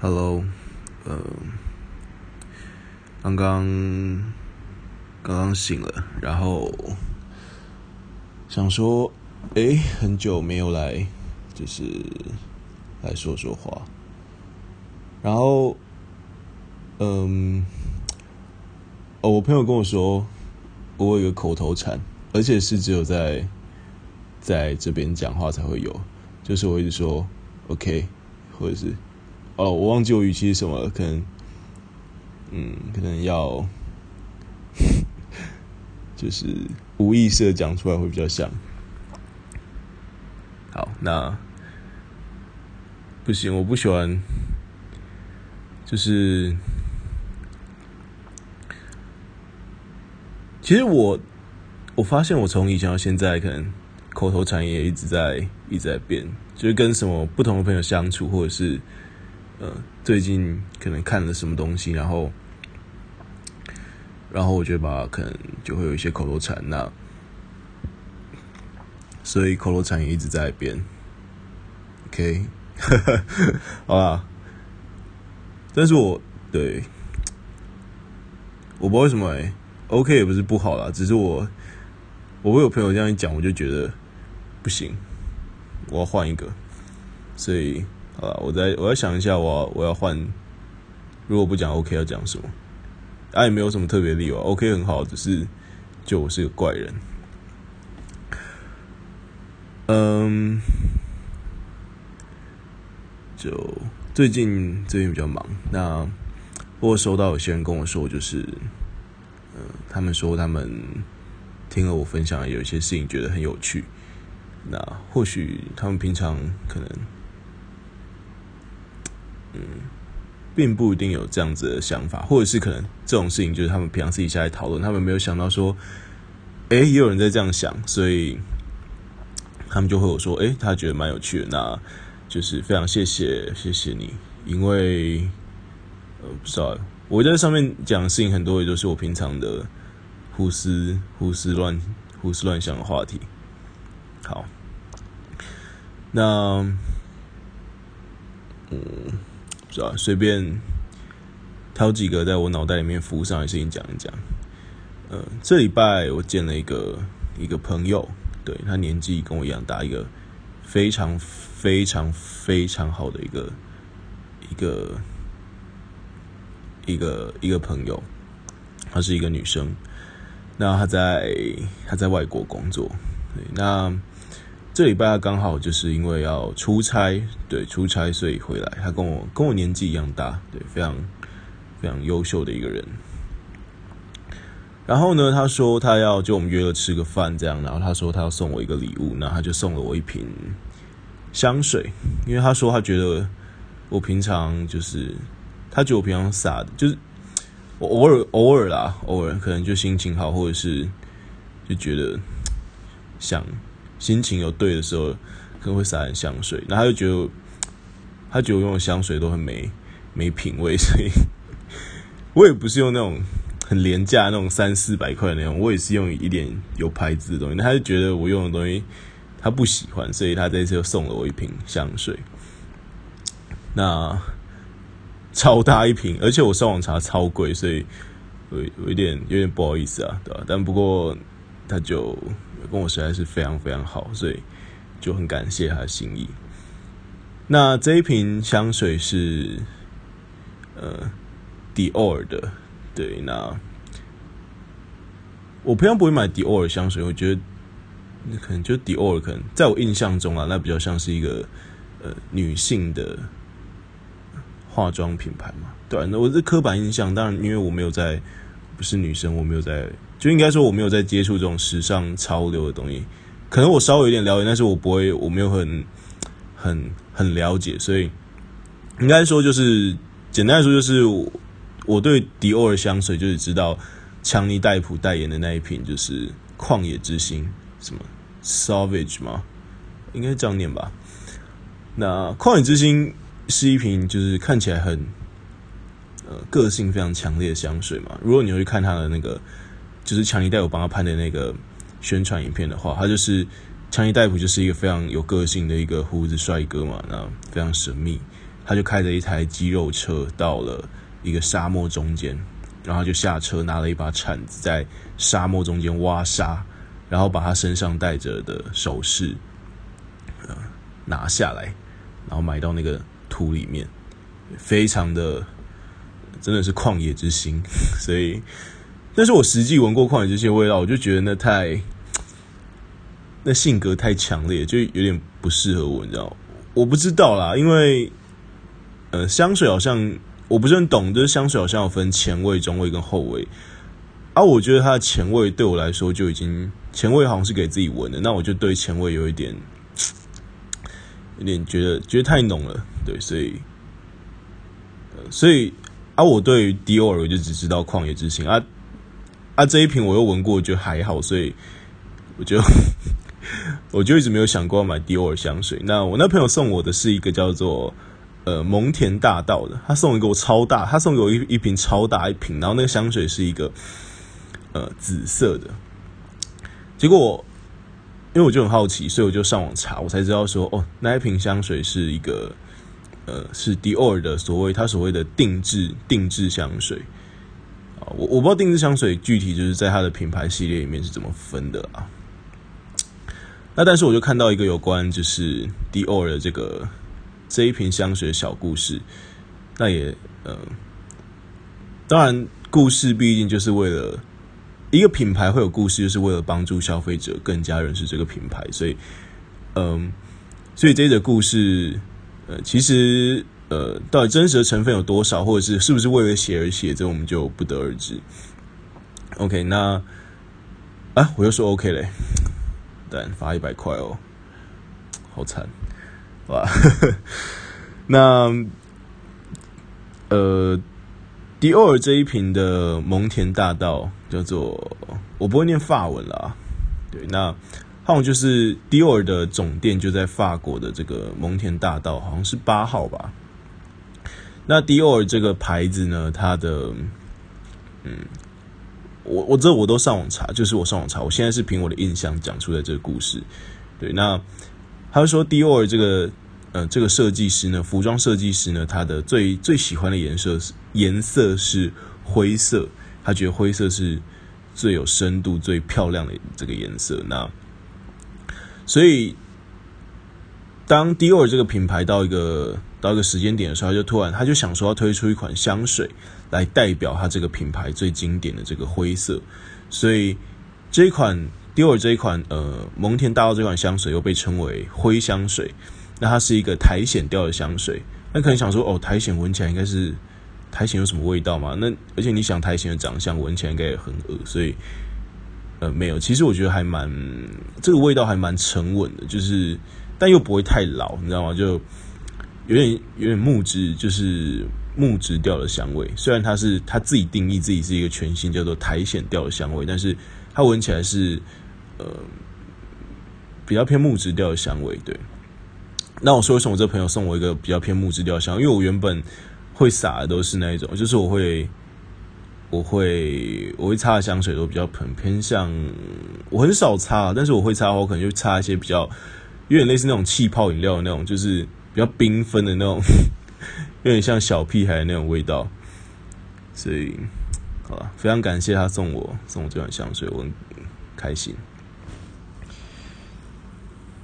Hello，呃，刚刚刚刚醒了，然后想说，哎，很久没有来，就是来说说话。然后，嗯，哦，我朋友跟我说，我有一个口头禅，而且是只有在在这边讲话才会有，就是我一直说 OK，或者是。哦，我忘记我语气是什么了，可能，嗯，可能要，就是无意识的讲出来会比较像。好，那不行，我不喜欢，就是，其实我我发现我从以前到现在，可能口头禅也一直在一直在变，就是跟什么不同的朋友相处，或者是。呃，最近可能看了什么东西，然后，然后我觉得吧，可能就会有一些口头禅，那，所以口头禅也一直在变。OK，好吧，但是我对，我不知道为什么哎、，OK 也不是不好啦，只是我，我会有朋友这样一讲，我就觉得不行，我要换一个，所以。啊，我再我要想一下我，我要换。如果不讲 OK，要讲什么？啊，也没有什么特别理由。OK 很好，只是就我是个怪人。嗯，就最近最近比较忙。那我收到有些人跟我说，就是，嗯，他们说他们听了我分享有一些事情，觉得很有趣。那或许他们平常可能。嗯，并不一定有这样子的想法，或者是可能这种事情就是他们平常自己下来讨论，他们没有想到说，哎，也有人在这样想，所以他们就会有说，哎，他觉得蛮有趣的，那就是非常谢谢谢谢你，因为呃不知道我在上面讲的事情很多，也都是我平常的胡思胡思乱胡思乱想的话题。好，那嗯。随便挑几个在我脑袋里面浮上的事情讲一讲。呃，这礼拜我见了一个一个朋友，对，他年纪跟我一样大，一个非常非常非常好的一个一个一个一个朋友，她是一个女生。那她在她在外国工作，那。这礼拜他刚好就是因为要出差，对，出差所以回来。他跟我跟我年纪一样大，对，非常非常优秀的一个人。然后呢，他说他要就我们约了吃个饭这样，然后他说他要送我一个礼物，那他就送了我一瓶香水，因为他说他觉得我平常就是他觉得我平常撒的，就是我偶尔偶尔啦，偶尔可能就心情好，或者是就觉得想。心情有对的时候，可能会撒点香水。那他就觉得，他觉得我用的香水都很没没品味，所以 我也不是用那种很廉价那种三四百块那种，我也是用一点有牌子的东西。那他就觉得我用的东西他不喜欢，所以他这次又送了我一瓶香水。那超大一瓶，而且我上网查超贵，所以我有一点有点不好意思啊，对吧？但不过他就。跟我实在是非常非常好，所以就很感谢他的心意。那这一瓶香水是呃迪奥的，对。那我平常不会买迪奥的香水，我觉得那可能就迪奥可能在我印象中啊，那比较像是一个呃女性的化妆品牌嘛。对，那我这刻板印象，当然因为我没有在，不是女生，我没有在。就应该说我没有在接触这种时尚潮流的东西，可能我稍微有点了解，但是我不会，我没有很很很了解，所以应该说就是简单来说就是我，我对迪奥的香水就是知道强尼戴普代言的那一瓶就是旷野之心，什么 Savage 吗？应该这样念吧。那旷野之心是一瓶就是看起来很呃个性非常强烈的香水嘛。如果你会看它的那个。就是强尼戴普帮他拍的那个宣传影片的话，他就是强尼戴普就是一个非常有个性的一个胡子帅哥嘛，那非常神秘。他就开着一台肌肉车到了一个沙漠中间，然后就下车拿了一把铲子在沙漠中间挖沙，然后把他身上带着的首饰，呃，拿下来，然后埋到那个土里面，非常的真的是旷野之心，所以，但是我实际闻过旷野之心的味道，我就觉得那太。那性格太强烈，就有点不适合我，你知道？我不知道啦，因为呃，香水好像我不是很懂，就是香水好像有分前味、中味跟后味。啊，我觉得它的前味对我来说就已经前味好像是给自己闻的，那我就对前味有一点有点觉得觉得太浓了，对，所以，所以啊，我对迪奥尔我就只知道旷野之心啊啊，这一瓶我又闻过，觉得还好，所以我就。我就一直没有想过要买迪奥尔香水。那我那朋友送我的是一个叫做呃蒙田大道的，他送给我超大，他送给我一一瓶超大一瓶，然后那个香水是一个呃紫色的。结果我因为我就很好奇，所以我就上网查，我才知道说哦，那一瓶香水是一个呃是迪奥尔的所谓他所谓的定制定制香水啊，我我不知道定制香水具体就是在它的品牌系列里面是怎么分的啊。那但是我就看到一个有关就是迪奥尔的这个这一瓶香水的小故事，那也呃，当然故事毕竟就是为了一个品牌会有故事，就是为了帮助消费者更加认识这个品牌，所以嗯、所以这个故事呃，其实呃，到底真实的成分有多少，或者是是不是为了写而写，这我们就不得而知。OK，那啊，我又说 OK 嘞。但罚一百块哦，好惨，哇！那呃，迪奥尔这一瓶的蒙田大道叫做，我不会念法文啦。对，那好像就是迪奥尔的总店就在法国的这个蒙田大道，好像是八号吧。那迪奥尔这个牌子呢，它的嗯。我我这我都上网查，就是我上网查，我现在是凭我的印象讲出来这个故事。对，那他说迪奥尔这个呃这个设计师呢，服装设计师呢，他的最最喜欢的颜色是颜色是灰色，他觉得灰色是最有深度、最漂亮的这个颜色。那所以当迪奥尔这个品牌到一个到一个时间点的时候，他就突然他就想说要推出一款香水。来代表它这个品牌最经典的这个灰色，所以这一款迪奥尔这一款呃蒙田大道这款香水又被称为灰香水。那它是一个苔藓调的香水。那可能想说哦，苔藓闻起来应该是苔藓有什么味道吗？那而且你想苔藓的长相闻起来应该也很恶，所以呃没有。其实我觉得还蛮这个味道还蛮沉稳的，就是但又不会太老，你知道吗？就有点有点木质，就是。木质调的香味，虽然它是它自己定义自己是一个全新叫做苔藓调的香味，但是它闻起来是呃比较偏木质调的香味。对，那我说为什么我这朋友送我一个比较偏木质调香？因为我原本会撒的都是那一种，就是我会我会我会擦的香水都比较偏偏向，我很少擦，但是我会擦的话，我可能就擦一些比较有点类似那种气泡饮料的那种，就是比较缤纷的那种。有点像小屁孩的那种味道，所以，好了，非常感谢他送我送我这款香水，我很开心。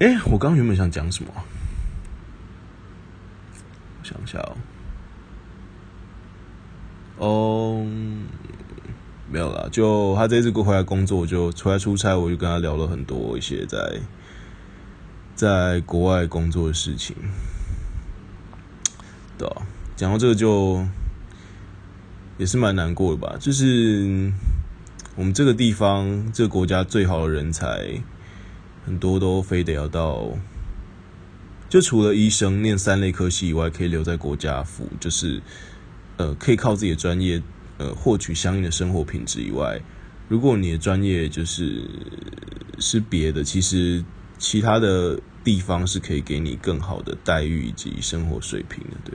哎、我刚原本想讲什么？我想一下哦，哦，没有啦，就他这次过回来工作，就出来出差，我就跟他聊了很多一些在在国外工作的事情。对啊，讲到这个就也是蛮难过的吧。就是我们这个地方，这个国家最好的人才很多都非得要到，就除了医生念三类科系以外，可以留在国家服，就是呃可以靠自己的专业呃获取相应的生活品质以外，如果你的专业就是是别的，其实其他的。地方是可以给你更好的待遇以及生活水平的，对。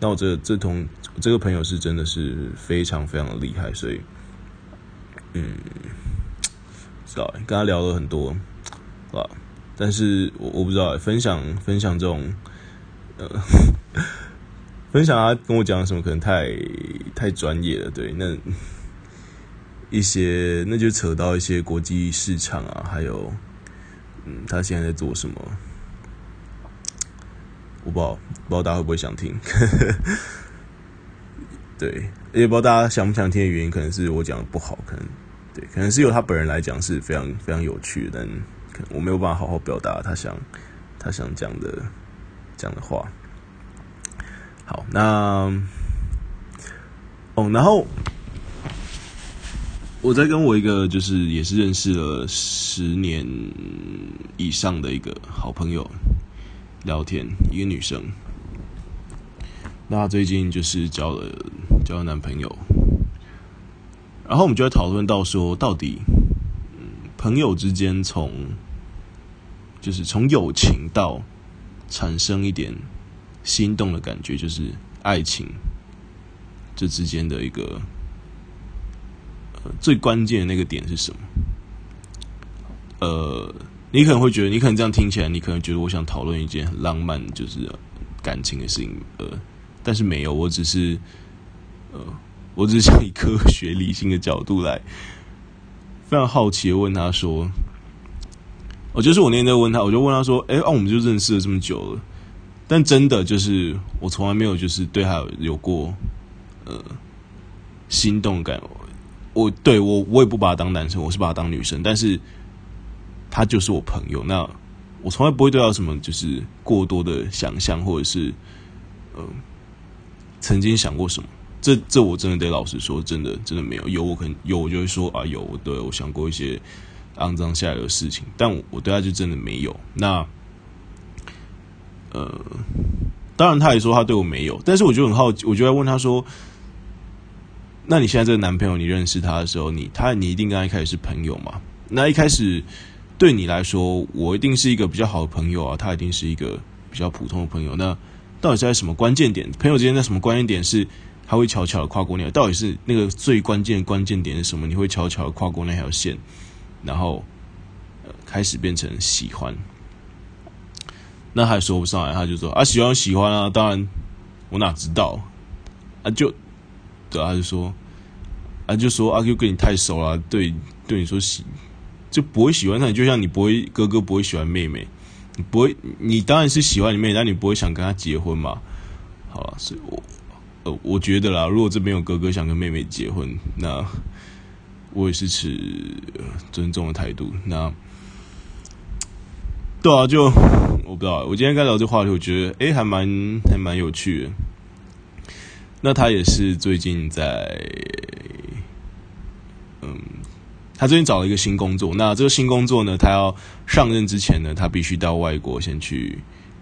那我这这同这个朋友是真的是非常非常的厉害，所以，嗯，知道跟他聊了很多，啊，但是我我不知道分享分享这种，呃，分享他跟我讲什么，可能太太专业了。对，那一些那就扯到一些国际市场啊，还有嗯，他现在在做什么？我不知道，不知道大家会不会想听。对，也不知道大家想不想听的原因，可能是我讲的不好，可能对，可能是由他本人来讲是非常非常有趣，但可能我没有办法好好表达他想他想讲的讲的话。好，那哦，然后我在跟我一个就是也是认识了十年以上的一个好朋友聊天，一个女生。那她最近就是交了交了男朋友，然后我们就在讨论到说，到底，朋友之间从就是从友情到产生一点。心动的感觉就是爱情，这之间的一个最关键的那个点是什么？呃，你可能会觉得，你可能这样听起来，你可能觉得我想讨论一件很浪漫，就是感情的事情，呃，但是没有，我只是呃，我只是想以科学理性的角度来，非常好奇的问他说，我就是我那天在问他，我就问他说，哎，啊，我们就认识了这么久了。但真的就是，我从来没有就是对他有，有过呃心动感。我对我我也不把他当男生，我是把他当女生。但是他就是我朋友，那我从来不会对他什么就是过多的想象，或者是呃曾经想过什么。这这我真的得老实说，真的真的没有。有我可能有，我就会说啊有，我对我想过一些肮脏下流的事情，但我，我对他就真的没有。那。呃，当然，他也说他对我没有，但是我就很好奇，我就在问他说：“那你现在这个男朋友，你认识他的时候，你他你一定跟他一开始是朋友嘛？那一开始对你来说，我一定是一个比较好的朋友啊，他一定是一个比较普通的朋友。那到底在什么关键点？朋友之间在什么关键点是他会悄悄的跨过那个？到底是那个最关键的关键点是什么？你会悄悄的跨过那条线，然后开始变成喜欢。”那还说不上来，他就说啊，喜欢喜欢啊，当然我哪知道啊，就对，他就说啊，就说阿 Q 跟你太熟了，对对你说喜就不会喜欢他，你就像你不会哥哥不会喜欢妹妹，你不会，你当然是喜欢你妹妹，但你不会想跟她结婚嘛？好了，所以我呃，我觉得啦，如果这边有哥哥想跟妹妹结婚，那我也是持尊重的态度。那对啊，就。我不知道，我今天刚聊这话题，我觉得诶还蛮还蛮有趣的。那他也是最近在，嗯，他最近找了一个新工作。那这个新工作呢，他要上任之前呢，他必须到外国先去，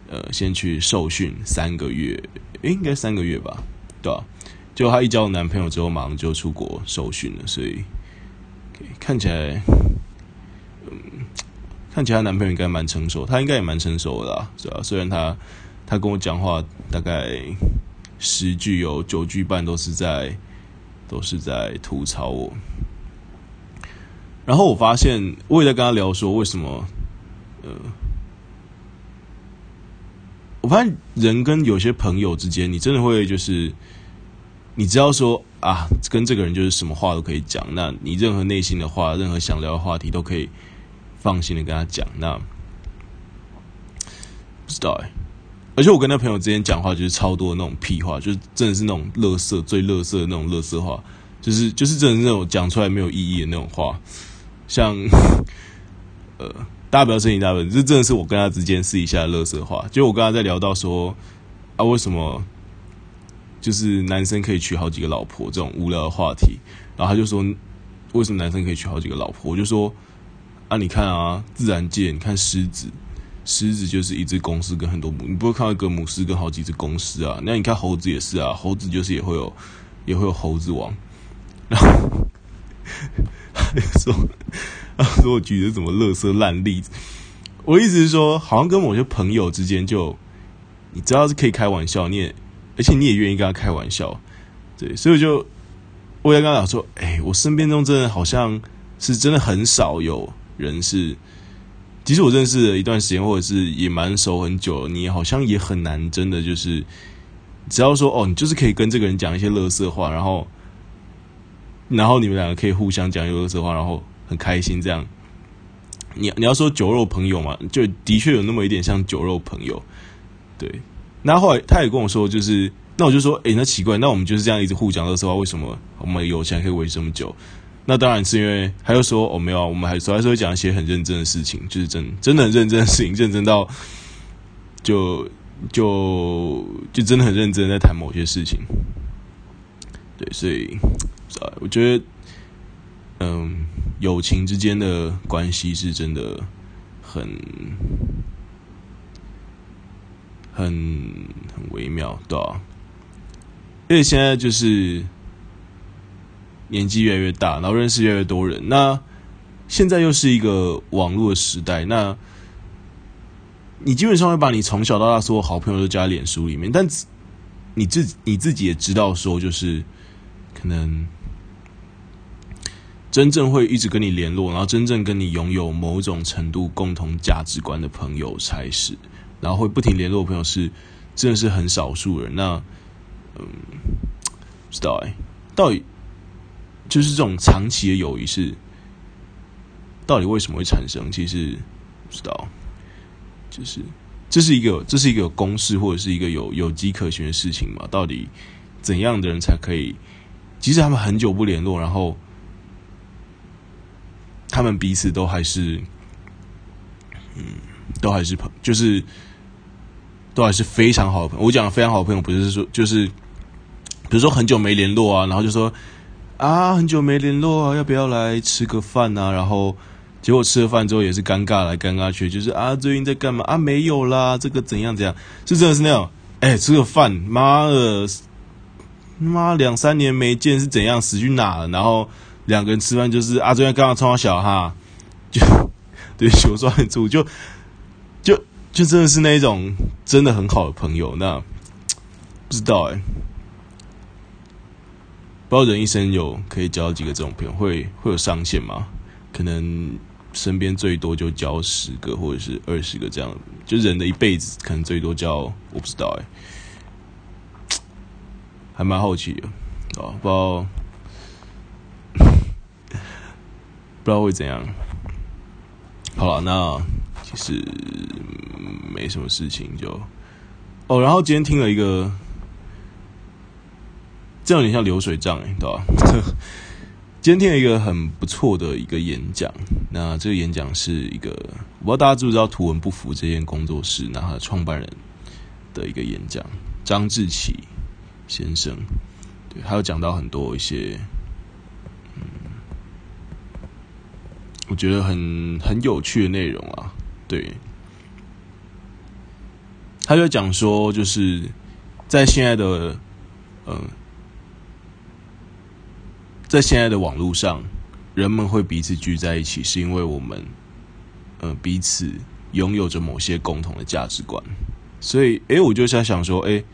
呃，先去受训三个月，诶，应该三个月吧？对吧？就他一交男朋友之后，马上就出国受训了，所以看起来。嗯看起来她男朋友应该蛮成熟，她应该也蛮成熟的啦，是吧？虽然她她跟我讲话，大概十句有九句半都是在都是在吐槽我。然后我发现，我也在跟她聊说，为什么？呃，我发现人跟有些朋友之间，你真的会就是，你知道说啊，跟这个人就是什么话都可以讲，那你任何内心的话，任何想聊的话题都可以。放心的跟他讲，那不知道哎。而且我跟那朋友之间讲话就是超多那种屁话，就是真的是那种垃圾、最垃圾的那种垃圾话，就是就是真的是那种讲出来没有意义的那种话。像 呃，大家不要生气，大家这真的是我跟他之间私底下的垃圾话。就我跟他在聊到说啊，为什么就是男生可以娶好几个老婆这种无聊的话题，然后他就说为什么男生可以娶好几个老婆？我就说。啊，你看啊，自然界，你看狮子，狮子就是一只公狮跟很多母，你不会看到一个母狮跟好几只公狮啊。那你看猴子也是啊，猴子就是也会有，也会有猴子王。然后 他就说，他说我举的什么垃圾烂例子？我意思是说，好像跟某些朋友之间就，你知道是可以开玩笑，你也，而且你也愿意跟他开玩笑，对，所以我就我也跟他讲说，哎、我身边中真的好像是真的很少有。人是，其实我认识了一段时间，或者是也蛮熟很久了，你好像也很难真的就是只要说哦，你就是可以跟这个人讲一些乐色话，然后，然后你们两个可以互相讲一些垃圾话，然后很开心这样。你你要说酒肉朋友嘛，就的确有那么一点像酒肉朋友，对。那后来他也跟我说，就是那我就说，诶，那奇怪，那我们就是这样一直互讲乐色话，为什么我们友情还可以维持这么久？那当然是因为他又说，哦，没有，我们还说还是会讲一些很认真的事情，就是真真的很认真的事情，认真到就就就真的很认真在谈某些事情。对，所以我觉得，嗯，友情之间的关系是真的很很很微妙，对吧？因为现在就是。年纪越来越大，然后认识越来越多人。那现在又是一个网络时代，那你基本上会把你从小到大所有好朋友都加脸书里面，但你自你自己也知道，说就是可能真正会一直跟你联络，然后真正跟你拥有某种程度共同价值观的朋友才是，然后会不停联络的朋友是真的是很少数人。那嗯，不知道哎，到底。就是这种长期的友谊是，到底为什么会产生？其实不知道，就是这是一个这是一个公式，或者是一个有有迹可循的事情嘛？到底怎样的人才可以？即使他们很久不联络，然后他们彼此都还是，嗯，都还是朋，就是都还是非常好的朋友。我讲的非常好的朋友，不是说就是，比如说很久没联络啊，然后就说。啊，很久没联络啊，要不要来吃个饭啊？然后结果吃了饭之后也是尴尬来尴尬去，就是啊，最近在干嘛啊？没有啦，这个怎样怎样？就真的是那种，哎，吃个饭，妈的，妈两三年没见是怎样？死去哪了？然后两个人吃饭就是啊，最近刚刚冲小哈，就对，我说很粗，就就就真的是那一种真的很好的朋友，那不知道哎、不知道人一生有可以交几个这种朋友，会会有上限吗？可能身边最多就交十个或者是二十个这样，就人的一辈子可能最多交，我不知道哎、还蛮好奇的啊，不知道不知道会怎样。好了，那其实没什么事情就哦，然后今天听了一个。这样有点像流水账哎，对吧？今天听了一个很不错的一个演讲，那这个演讲是一个，我不知道大家知不知道图文不符这间工作室，那他的创办人的一个演讲，张志奇先生，对，还有讲到很多一些，嗯，我觉得很很有趣的内容啊，对，他就讲说，就是在现在的，嗯。在现在的网络上，人们会彼此聚在一起，是因为我们，呃，彼此拥有着某些共同的价值观。所以，诶，我就在想说，诶，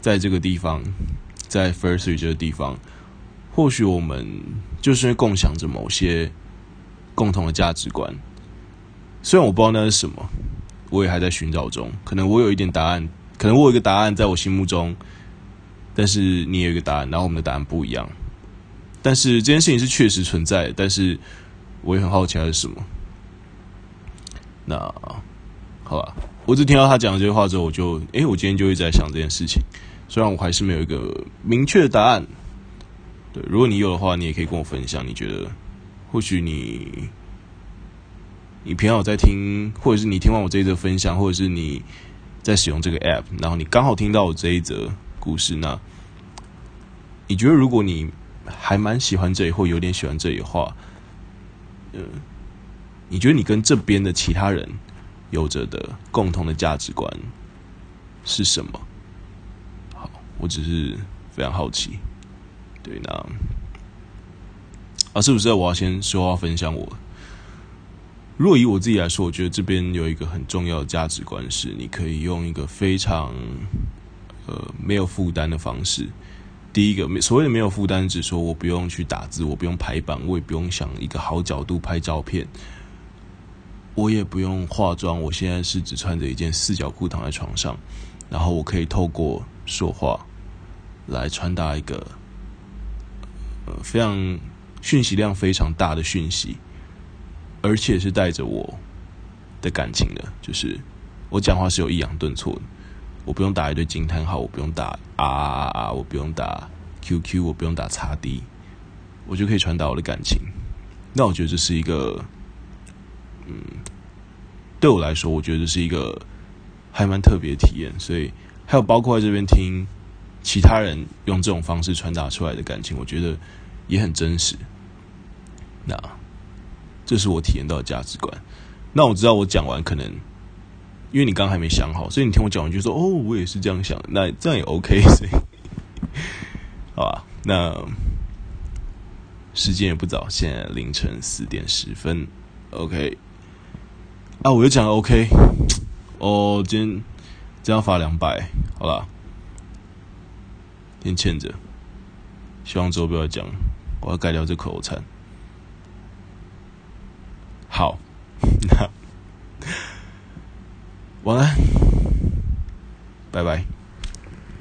在这个地方，在 Firstory 这个地方，或许我们就是因为共享着某些共同的价值观。虽然我不知道那是什么，我也还在寻找中。可能我有一点答案，可能我有一个答案在我心目中，但是你也有一个答案，然后我们的答案不一样。但是这件事情是确实存在，但是我也很好奇它是什么。那好吧，我只听到他讲这句话之后，我就诶，我今天就一直在想这件事情。虽然我还是没有一个明确的答案。对，如果你有的话，你也可以跟我分享。你觉得，或许你你平常有在听，或者是你听完我这一则分享，或者是你在使用这个 app，然后你刚好听到我这一则故事，那你觉得如果你还蛮喜欢这里，或有点喜欢这里的话，嗯，你觉得你跟这边的其他人有着的共同的价值观是什么？好，我只是非常好奇。对，那啊，是不是我要先说话分享我？如果以我自己来说，我觉得这边有一个很重要的价值观是，你可以用一个非常呃没有负担的方式。第一个，所谓的没有负担，只说我不用去打字，我不用排版，我也不用想一个好角度拍照片，我也不用化妆。我现在是只穿着一件四角裤躺在床上，然后我可以透过说话来传达一个非常讯息量非常大的讯息，而且是带着我的感情的，就是我讲话是有抑扬顿挫的，我不用打一堆惊叹号，我不用打啊啊啊，我不用打 QQ，我不用打叉 D，我就可以传达我的感情。那我觉得这是一个，嗯，对我来说，我觉得这是一个还蛮特别的体验。所以还有包括在这边听其他人用这种方式传达出来的感情，我觉得也很真实。那这是我体验到的价值观。那我知道我讲完可能，因为你刚还没想好，所以你听我讲完就说：“哦，我也是这样想。”那这样也 OK，所以好吧，那。时间也不早，现在凌晨四点十分。OK，啊，我又讲 OK。哦，今天这样罚两百，好了，先欠着。希望之后不要讲，我要改掉这口头禅。好，那晚安，拜拜。